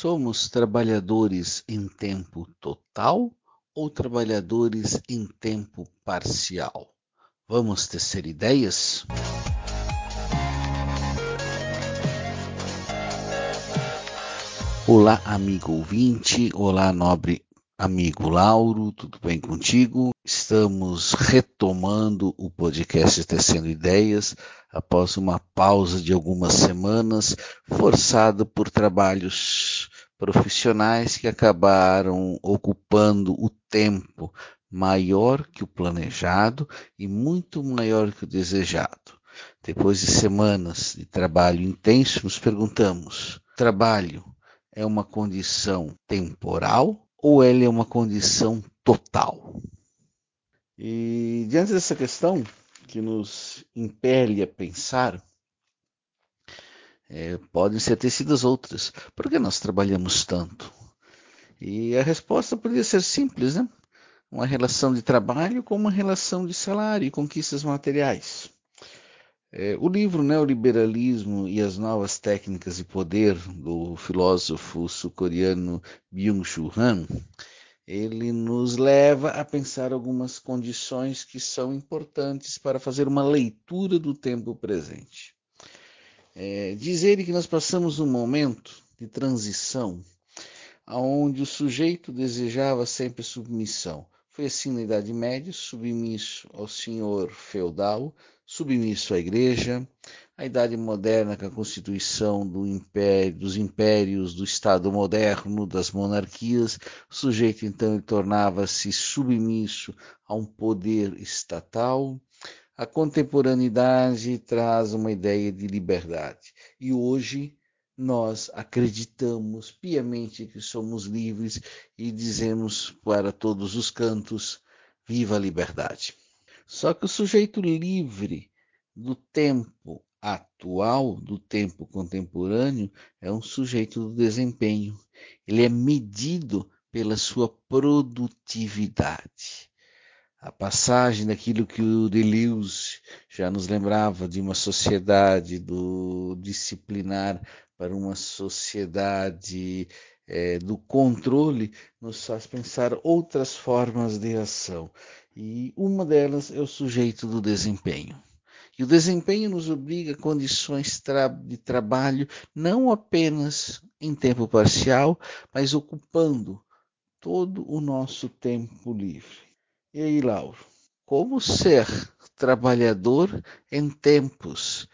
Somos trabalhadores em tempo total ou trabalhadores em tempo parcial? Vamos tecer ideias? Olá, amigo ouvinte, olá, nobre amigo Lauro, tudo bem contigo? Estamos retomando o podcast Tecendo Ideias após uma pausa de algumas semanas, forçado por trabalhos profissionais que acabaram ocupando o tempo maior que o planejado e muito maior que o desejado. Depois de semanas de trabalho intenso, nos perguntamos: trabalho é uma condição temporal ou ela é uma condição total? E diante dessa questão que nos impele a pensar, é, podem ser tecidas outras. Por que nós trabalhamos tanto? E a resposta poderia ser simples, né? Uma relação de trabalho com uma relação de salário e conquistas materiais. É, o livro Neoliberalismo e as Novas Técnicas de Poder, do filósofo sul-coreano Byung-Chul Han, ele nos leva a pensar algumas condições que são importantes para fazer uma leitura do tempo presente. É, dizer que nós passamos um momento de transição onde o sujeito desejava sempre submissão. Foi assim na Idade Média, submisso ao senhor feudal, submisso à igreja, a Idade Moderna com a constituição do império, dos impérios, do Estado moderno, das monarquias, o sujeito então tornava-se submisso a um poder estatal. A contemporaneidade traz uma ideia de liberdade e hoje nós acreditamos piamente que somos livres e dizemos para todos os cantos: viva a liberdade! Só que o sujeito livre do tempo atual, do tempo contemporâneo, é um sujeito do desempenho. Ele é medido pela sua produtividade. A passagem daquilo que o Deleuze já nos lembrava de uma sociedade do disciplinar para uma sociedade é, do controle nos faz pensar outras formas de ação. E uma delas é o sujeito do desempenho. E o desempenho nos obriga a condições de trabalho não apenas em tempo parcial, mas ocupando todo o nosso tempo livre. E aí, Lauro, como ser trabalhador em tempos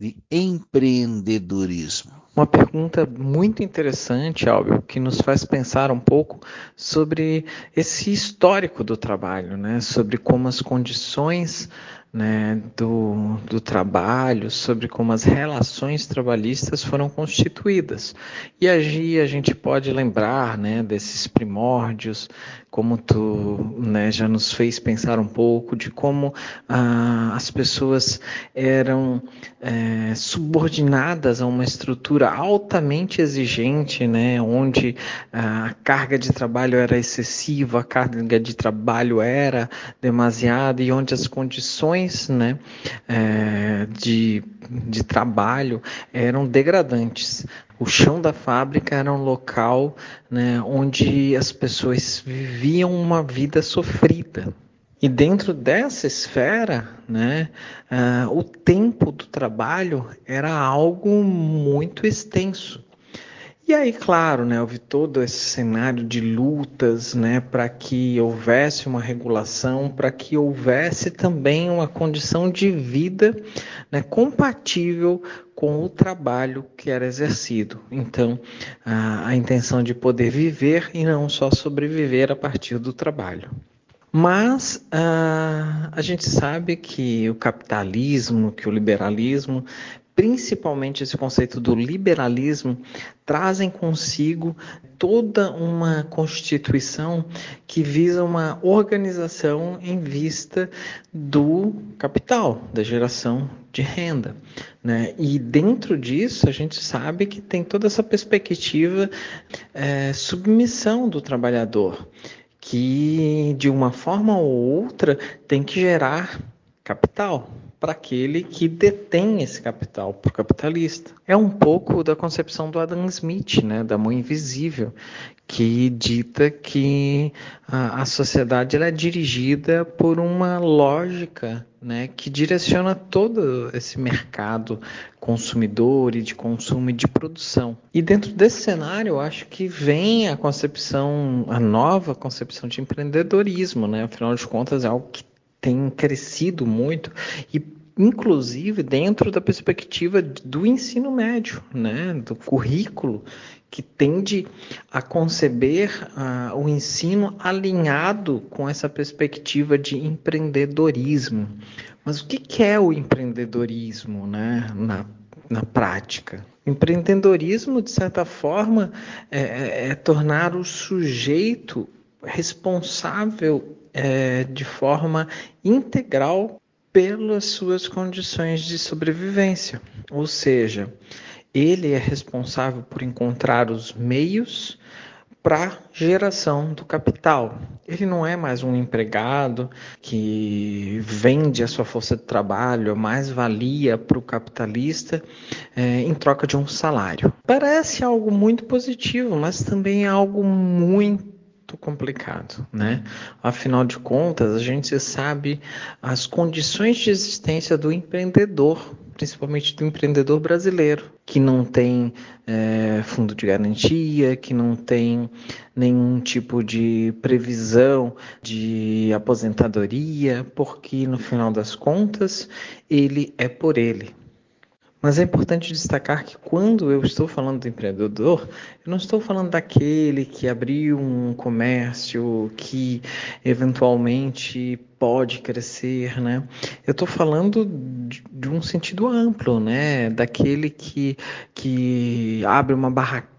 de empreendedorismo? Uma pergunta muito interessante, Álvaro, que nos faz pensar um pouco sobre esse histórico do trabalho, né? sobre como as condições né, do, do trabalho, sobre como as relações trabalhistas foram constituídas. E aí a gente pode lembrar né, desses primórdios, como tu né, já nos fez pensar um pouco de como ah, as pessoas eram é, subordinadas a uma estrutura altamente exigente, né, onde ah, a carga de trabalho era excessiva, a carga de trabalho era demasiada e onde as condições condições né, é, de, de trabalho eram degradantes. O chão da fábrica era um local né, onde as pessoas viviam uma vida sofrida. E dentro dessa esfera, né, uh, o tempo do trabalho era algo muito extenso. E aí, claro, né, houve todo esse cenário de lutas né, para que houvesse uma regulação, para que houvesse também uma condição de vida né, compatível com o trabalho que era exercido. Então, a, a intenção de poder viver e não só sobreviver a partir do trabalho. Mas uh, a gente sabe que o capitalismo, que o liberalismo principalmente esse conceito do liberalismo, trazem consigo toda uma constituição que visa uma organização em vista do capital, da geração de renda. Né? E dentro disso, a gente sabe que tem toda essa perspectiva é, submissão do trabalhador, que de uma forma ou outra tem que gerar capital. Para aquele que detém esse capital, para o capitalista. É um pouco da concepção do Adam Smith, né, da mão invisível, que dita que a, a sociedade é dirigida por uma lógica né, que direciona todo esse mercado consumidor e de consumo e de produção. E dentro desse cenário, eu acho que vem a concepção, a nova concepção de empreendedorismo, né? Afinal de contas, é algo que tem crescido muito e inclusive dentro da perspectiva do ensino médio, né, do currículo que tende a conceber uh, o ensino alinhado com essa perspectiva de empreendedorismo. Mas o que, que é o empreendedorismo né, na, na prática? Empreendedorismo, de certa forma, é, é, é tornar o sujeito responsável é, de forma integral pelas suas condições de sobrevivência. Ou seja, ele é responsável por encontrar os meios para geração do capital. Ele não é mais um empregado que vende a sua força de trabalho, a mais-valia para o capitalista é, em troca de um salário. Parece algo muito positivo, mas também é algo muito complicado, né? Afinal de contas, a gente sabe as condições de existência do empreendedor principalmente do empreendedor brasileiro, que não tem é, fundo de garantia, que não tem nenhum tipo de previsão de aposentadoria, porque no final das contas ele é por ele. Mas é importante destacar que quando eu estou falando do empreendedor, eu não estou falando daquele que abriu um comércio, que eventualmente pode crescer, né? Eu estou falando de, de, um sentido amplo, né? Daquele que, que abre uma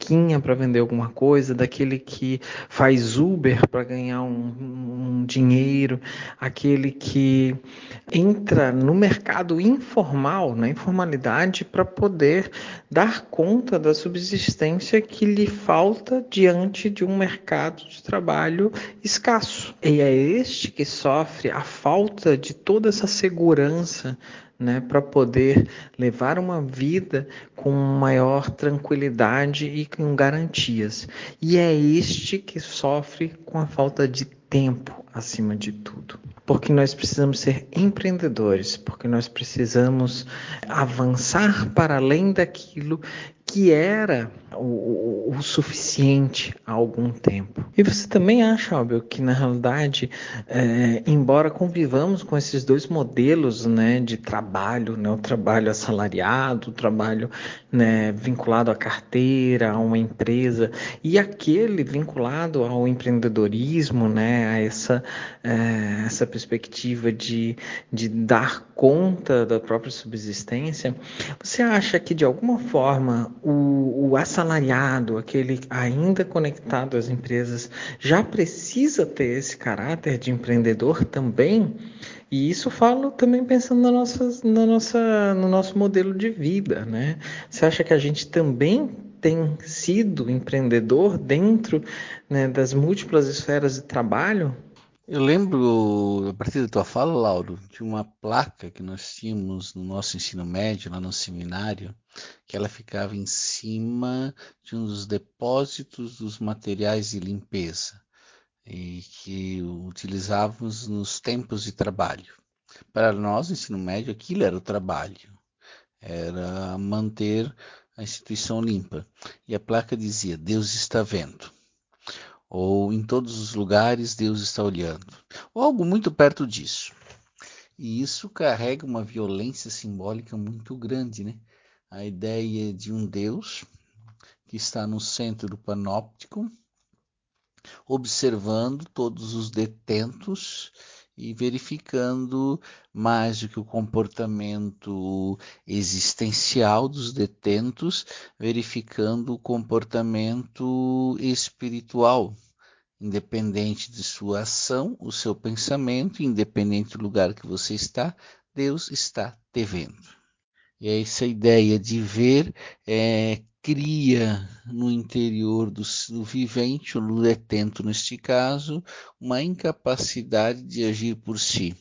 barraquinha para vender alguma coisa, daquele que faz Uber para ganhar um, um dinheiro, aquele que entra no mercado informal, na informalidade, para poder dar conta da subsistência que lhe falta diante de um mercado de trabalho escasso. E é este que sofre a falta de toda essa segurança né, para poder levar uma vida com maior tranquilidade e com garantias. E é este que sofre com a falta de tempo acima de tudo. Porque nós precisamos ser empreendedores, porque nós precisamos avançar para além daquilo que era o, o, suficiente há algum tempo. E você também acha, Albel, que na realidade, é, embora convivamos com esses dois modelos né, de trabalho, né, o trabalho assalariado, o trabalho né, vinculado à carteira, a uma empresa, e aquele vinculado ao empreendedorismo, né, a essa, é, essa perspectiva de, de dar conta da própria subsistência, você acha que de alguma forma o, o assalariado, aquele ainda conectado às empresas, já precisa ter esse caráter de empreendedor também? E isso falo também pensando na nossa, na nossa, no nosso modelo de vida, né? Você acha que a gente também tem sido empreendedor dentro né, das múltiplas esferas de trabalho? Eu lembro, a partir da tua fala, Lauro, de uma placa que nós tínhamos no nosso ensino médio, lá no seminário, que ela ficava em cima de um dos depósitos dos materiais de limpeza e que utilizávamos nos tempos de trabalho. Para nós, ensino médio, aquilo era o trabalho, era manter a instituição limpa. E a placa dizia: Deus está vendo ou em todos os lugares Deus está olhando, ou algo muito perto disso. E isso carrega uma violência simbólica muito grande, né? A ideia de um Deus que está no centro do panóptico, observando todos os detentos e verificando mais do que o comportamento existencial dos detentos, verificando o comportamento espiritual, independente de sua ação, o seu pensamento, independente do lugar que você está, Deus está te vendo. E é essa ideia de ver é, cria no interior do, do vivente, o detento neste caso, uma incapacidade de agir por si.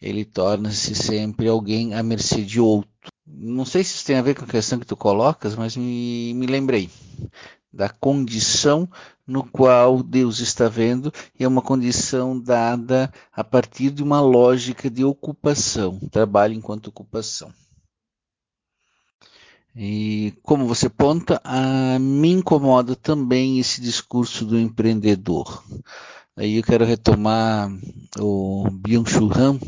ele torna-se sempre alguém à mercê de outro. Não sei se isso tem a ver com a questão que tu colocas, mas me, me lembrei da condição no qual Deus está vendo, e é uma condição dada a partir de uma lógica de ocupação, trabalho enquanto ocupação. E como você ponta, a, me incomoda também esse discurso do empreendedor. Aí eu quero retomar o Byung-Chul Han,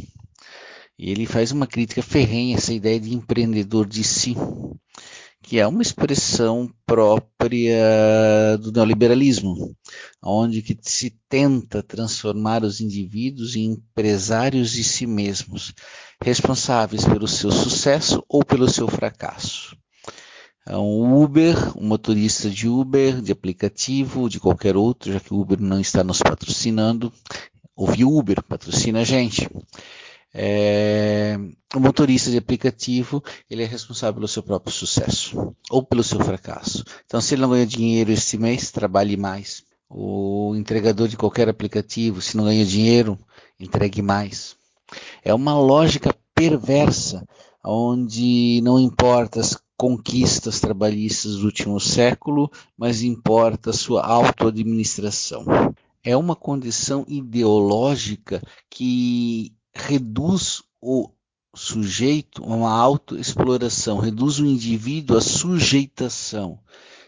e ele faz uma crítica ferrenha essa ideia de empreendedor de si, que é uma expressão própria do neoliberalismo, onde que se tenta transformar os indivíduos em empresários de si mesmos, responsáveis pelo seu sucesso ou pelo seu fracasso. É um Uber, um motorista de Uber, de aplicativo, de qualquer outro, já que o Uber não está nos patrocinando. Ouvi Uber, patrocina a gente. É, o motorista de aplicativo ele é responsável pelo seu próprio sucesso ou pelo seu fracasso. Então, se ele não ganha dinheiro este mês, trabalhe mais. O entregador de qualquer aplicativo, se não ganha dinheiro, entregue mais. É uma lógica perversa, onde não importa as conquistas trabalhistas do último século, mas importa sua autoadministração. É uma condição ideológica que reduz o sujeito a uma autoexploração, reduz o indivíduo à sujeitação.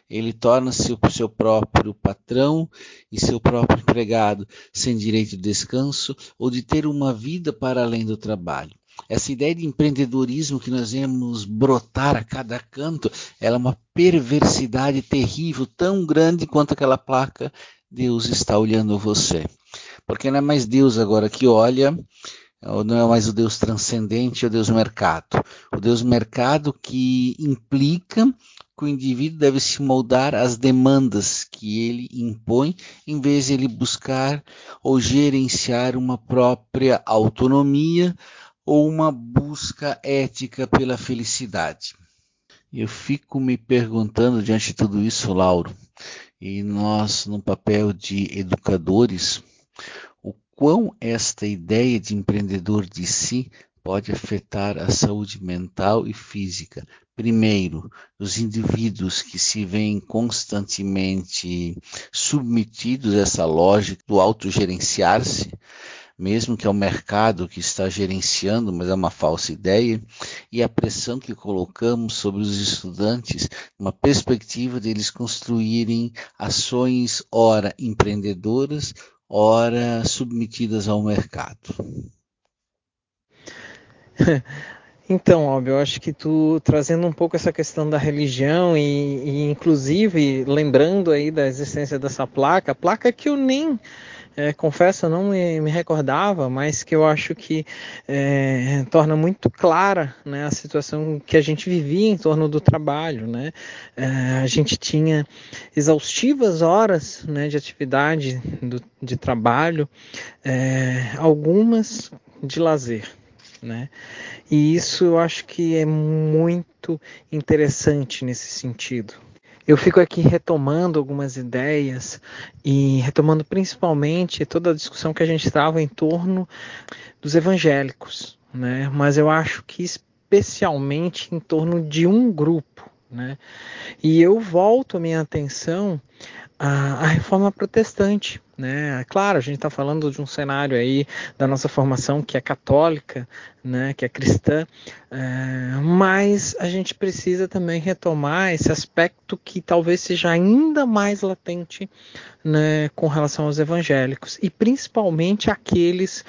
Ele torna-se o seu próprio patrão e seu próprio empregado, sem direito de descanso ou de ter uma vida para além do trabalho. Essa ideia de empreendedorismo que nós vemos brotar a cada canto, ela é uma perversidade terrível, tão grande quanto aquela placa Deus está olhando você. Porque não é mais Deus agora que olha, não é mais o Deus transcendente, é o Deus mercado. O Deus mercado que implica que o indivíduo deve se moldar às demandas que ele impõe, em vez de ele buscar ou gerenciar uma própria autonomia ou uma busca ética pela felicidade? Eu fico me perguntando diante de tudo isso, Lauro, e nós, no papel de educadores, o quão esta ideia de empreendedor de si pode afetar a saúde mental e física. Primeiro, os indivíduos que se veem constantemente submetidos a essa lógica do autogerenciar-se, mesmo que é o mercado que está gerenciando, mas é uma falsa ideia, e a pressão que colocamos sobre os estudantes, uma perspectiva deles construírem ações, ora empreendedoras, ora submetidas ao mercado. Então, óbvio, eu acho que tu trazendo um pouco essa questão da religião e, e inclusive lembrando aí da existência dessa placa, placa que eu nem é, confesso, não me, me, recordava, mas que eu acho que é, torna muito clara né, a situação que a gente vivia em torno do trabalho. Né? É, a gente tinha exaustivas horas né, de atividade do, de trabalho, é, algumas de lazer. Né? E isso eu acho que é muito interessante nesse sentido. Eu fico aqui retomando algumas ideias e retomando principalmente toda a discussão que a gente estava em torno dos evangélicos, né? Mas eu acho que especialmente em torno de um grupo, né? E eu volto a minha atenção à, à reforma protestante, né? Claro, a gente está falando de um cenário aí da nossa formação que é católica, né? que é cristã, é, mas a gente precisa também retomar esse aspecto que talvez seja ainda mais latente né? com relação aos evangélicos e principalmente aqueles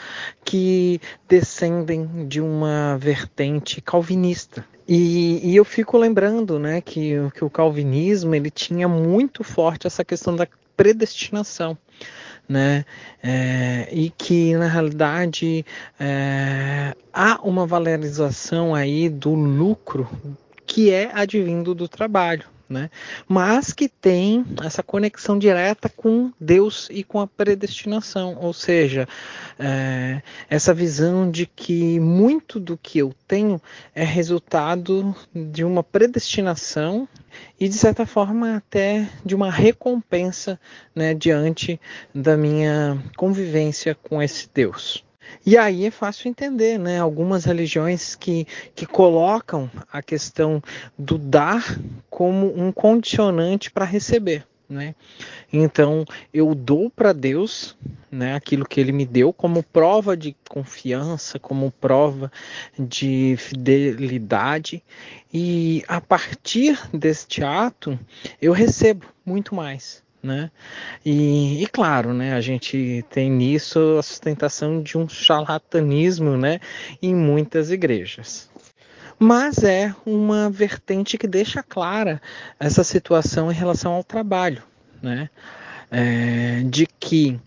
que descendem de uma vertente calvinista. E, e, eu fico lembrando né, que, que o calvinismo ele tinha muito forte essa questão da predestinação né? É, e que na realidade é, há uma valorização aí do lucro que é advindo do trabalho, né? Mas que tem essa conexão direta com Deus e com a predestinação, ou seja, é, essa visão de que muito do que eu tenho é resultado de uma predestinação e de certa forma até de uma recompensa né, diante da minha convivência com esse Deus. E aí é fácil entender, né? Algumas religiões que, que colocam a questão do dar como um condicionante para receber. Né? Então eu dou para Deus, né, aquilo que Ele me deu como prova de confiança, como prova de fidelidade, e a partir deste ato eu recebo muito mais. Né? E, e, claro, né, a gente tem nisso a sustentação de um charlatanismo né, em muitas igrejas. Mas é uma vertente que deixa clara essa situação em relação ao trabalho, né? É, de que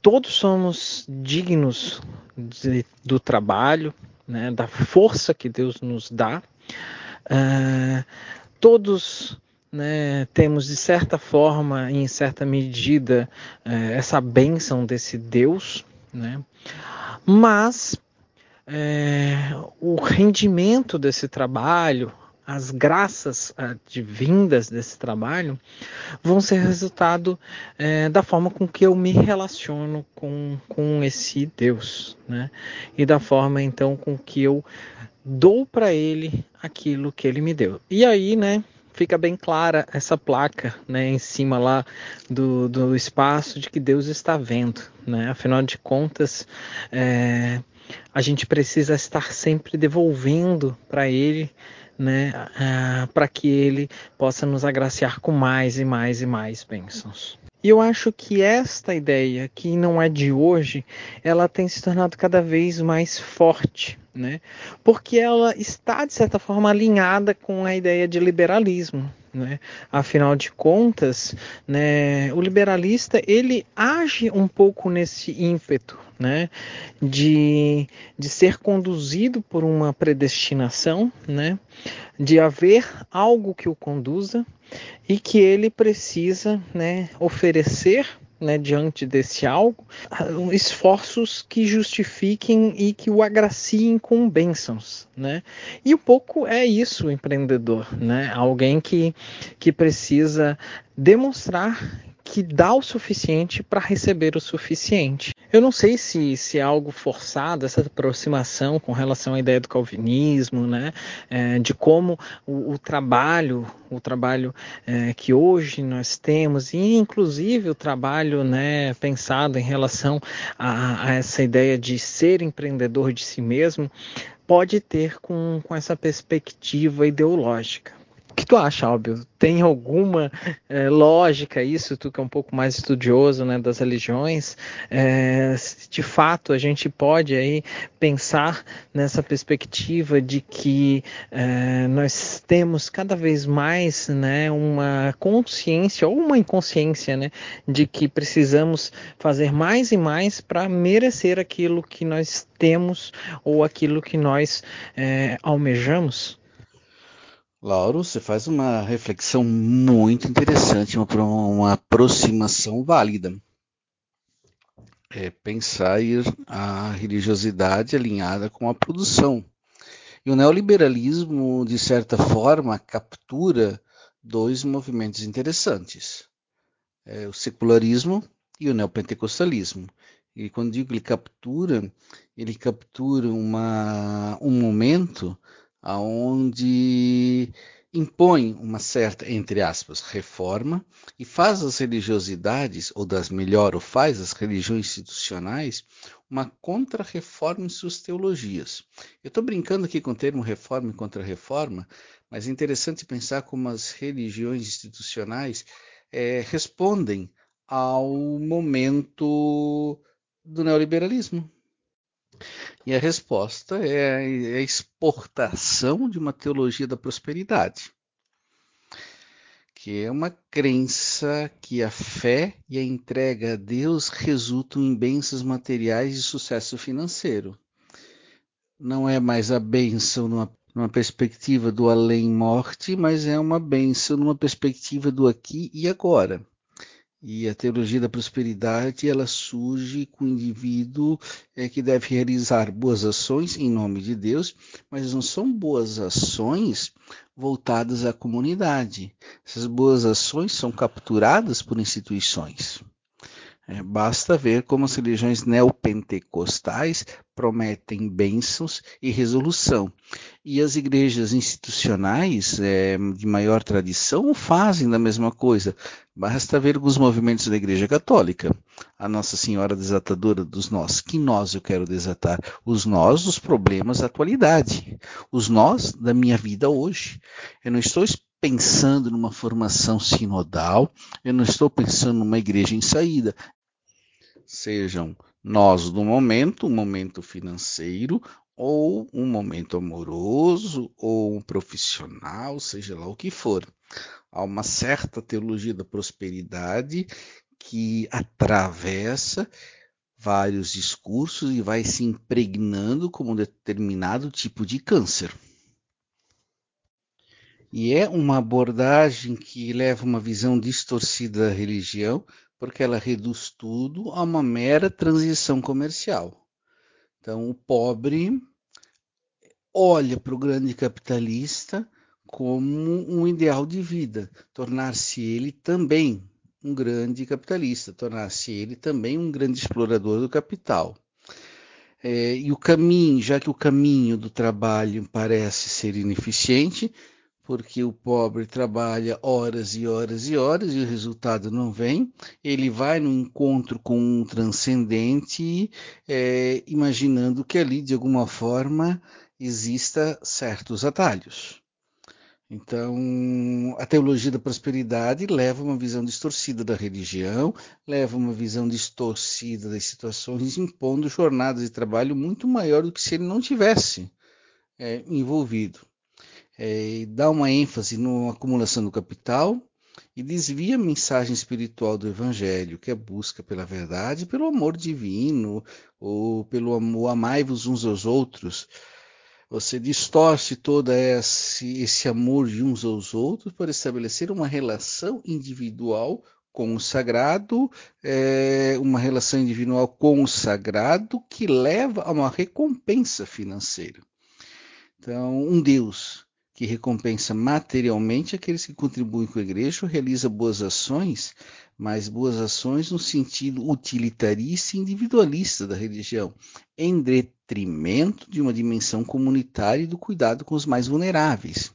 todos somos dignos de, do trabalho, né, da força que Deus nos dá. É, todos né, temos de certa forma, em certa medida, é, essa bênção desse Deus, né? mas é, o rendimento desse trabalho, as graças advindas desse trabalho, vão ser resultado da forma com que eu me relaciono com, com esse Deus, né? E da forma então com que eu dou para Ele aquilo que Ele me deu. E aí, né? Fica bem clara essa placa né, em cima lá do, do espaço de que Deus está vendo. Né? Afinal de contas, é, a gente precisa estar sempre devolvendo para Ele. Né, para que ele possa nos agraciar com mais e mais e mais bênçãos. E eu acho que esta ideia, que não é de hoje, ela tem se tornado cada vez mais forte né? Porque ela está de certa forma alinhada com a ideia de liberalismo, né? Afinal de contas, né, o liberalista ele age um pouco nesse ímpeto, né, de, de ser conduzido por uma predestinação, né, de haver algo que o conduza e que ele precisa, né, oferecer né, diante desse algo, esforços que justifiquem e que o agraciem com bênçãos, né? E um pouco é isso o empreendedor, né? Alguém que, que precisa demonstrar que dá o suficiente para receber o suficiente. Eu não sei se, se é algo forçado, essa aproximação com relação à ideia do calvinismo, né? É, de como o, o, trabalho, o trabalho é, que hoje nós temos, e inclusive o trabalho né, pensado em relação a, a essa ideia de ser empreendedor de si mesmo, pode ter com, com essa perspectiva ideológica que tu acha, Albio? Tem alguma é, lógica isso? Tu que é um pouco mais estudioso né, das religiões, é, de fato a gente pode aí pensar nessa perspectiva de que é, nós temos cada vez mais né, uma consciência ou uma inconsciência né, de que precisamos fazer mais e mais para merecer aquilo que nós temos ou aquilo que nós almejamos? Lauro, você faz uma reflexão muito interessante, uma, uma aproximação válida. É pensar a religiosidade alinhada com a produção. E o neoliberalismo, de certa forma, captura dois movimentos interessantes: é o secularismo e o neopentecostalismo. E quando digo que ele captura, ele captura uma, um momento aonde impõe uma certa, entre aspas, reforma e faz as religiosidades, ou das melhor, ou faz as religiões institucionais uma contra-reforma em suas teologias. Eu estou brincando aqui com o termo reforma e contra-reforma, mas é interessante pensar como as religiões institucionais é, respondem ao momento do neoliberalismo. E a resposta é a exportação de uma teologia da prosperidade, que é uma crença que a fé e a entrega a Deus resultam em bênçãos materiais e sucesso financeiro. Não é mais a bênção numa, numa perspectiva do além-morte, mas é uma bênção numa perspectiva do aqui e agora. E a teologia da prosperidade ela surge com o indivíduo é, que deve realizar boas ações em nome de Deus, mas não são boas ações voltadas à comunidade. Essas boas ações são capturadas por instituições. É, basta ver como as religiões neopentecostais prometem bênçãos e resolução. E as igrejas institucionais é, de maior tradição fazem da mesma coisa. Basta ver alguns movimentos da Igreja Católica. A Nossa Senhora Desatadora dos Nós. Que nós eu quero desatar? Os nós dos problemas da atualidade. Os nós da minha vida hoje. Eu não estou pensando numa formação sinodal, eu não estou pensando numa igreja em saída, sejam nós do momento, um momento financeiro, ou um momento amoroso, ou um profissional, seja lá o que for. Há uma certa teologia da prosperidade que atravessa vários discursos e vai se impregnando como um determinado tipo de câncer. E é uma abordagem que leva uma visão distorcida da religião, porque ela reduz tudo a uma mera transição comercial. Então, o pobre olha para o grande capitalista como um ideal de vida, tornar-se ele também um grande capitalista, tornar-se ele também um grande explorador do capital. É, e o caminho, já que o caminho do trabalho parece ser ineficiente, porque o pobre trabalha horas e horas e horas e o resultado não vem. Ele vai no encontro com um transcendente, é, imaginando que ali, de alguma forma, exista certos atalhos. Então, a teologia da prosperidade leva uma visão distorcida da religião, leva uma visão distorcida das situações, impondo jornadas de trabalho muito maior do que se ele não tivesse é, envolvido é, dá uma ênfase na acumulação do capital e desvia a mensagem espiritual do Evangelho, que é a busca pela verdade, pelo amor divino, ou pelo amor, amai-vos uns aos outros. Você distorce todo esse, esse amor de uns aos outros para estabelecer uma relação individual com o sagrado, é, uma relação individual com o sagrado que leva a uma recompensa financeira. Então, um Deus que recompensa materialmente aqueles que contribuem com a igreja, realiza boas ações, mas boas ações no sentido utilitarista e individualista da religião, em detrimento de uma dimensão comunitária e do cuidado com os mais vulneráveis.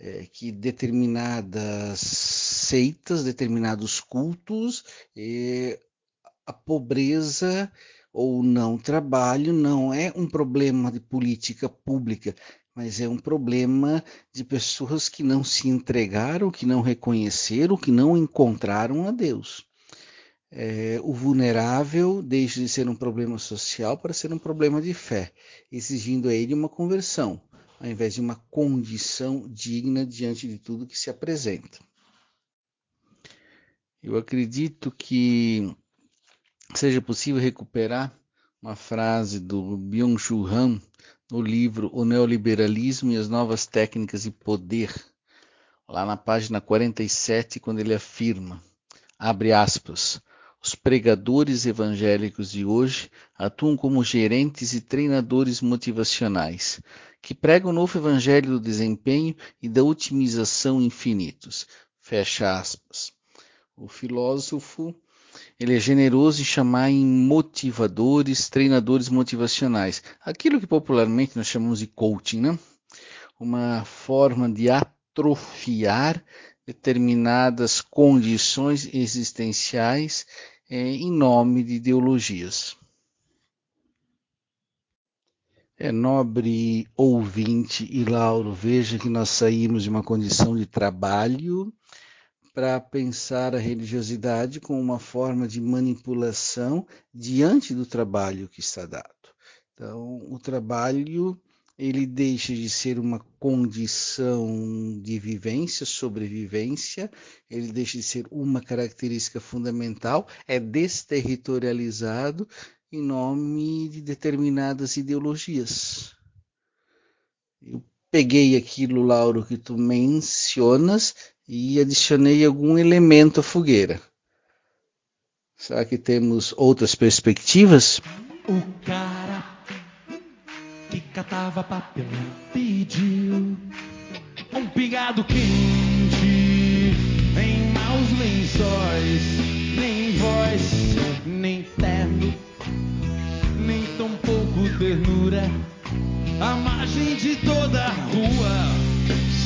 É, que determinadas seitas, determinados cultos, é, a pobreza ou não trabalho não é um problema de política pública, mas é um problema de pessoas que não se entregaram, que não reconheceram, que não encontraram a Deus. É, o vulnerável deixa de ser um problema social para ser um problema de fé, exigindo a ele uma conversão, ao invés de uma condição digna diante de tudo que se apresenta. Eu acredito que seja possível recuperar uma frase do Byung-Chul Han no livro O Neoliberalismo e as Novas Técnicas de Poder, lá na página 47, quando ele afirma, abre aspas, os pregadores evangélicos de hoje atuam como gerentes e treinadores motivacionais, que pregam o novo evangelho do desempenho e da otimização infinitos. Fecha aspas. O filósofo ele é generoso em chamar em motivadores, treinadores motivacionais. Aquilo que popularmente nós chamamos de coaching, né? Uma forma de atrofiar determinadas condições existenciais é, em nome de ideologias. É nobre ouvinte e Lauro, veja que nós saímos de uma condição de trabalho para pensar a religiosidade como uma forma de manipulação diante do trabalho que está dado. Então, o trabalho ele deixa de ser uma condição de vivência, sobrevivência, ele deixa de ser uma característica fundamental, é desterritorializado em nome de determinadas ideologias. Eu peguei aquilo, Lauro, que tu mencionas e adicionei algum elemento à fogueira. Será que temos outras perspectivas? O cara que catava papel pediu um pingado quente, em maus lençóis, nem voz, nem terno, nem tão pouco ternura. A margem de toda a rua,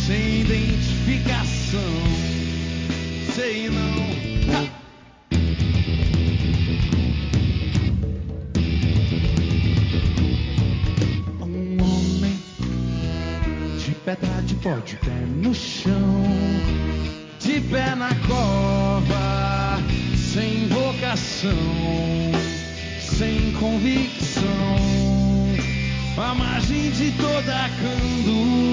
sem identificar coração. Sei não. Ha! Um homem de pedra de pó, de pé no chão, de pé na cova, sem vocação, sem convicção, à margem de toda candura.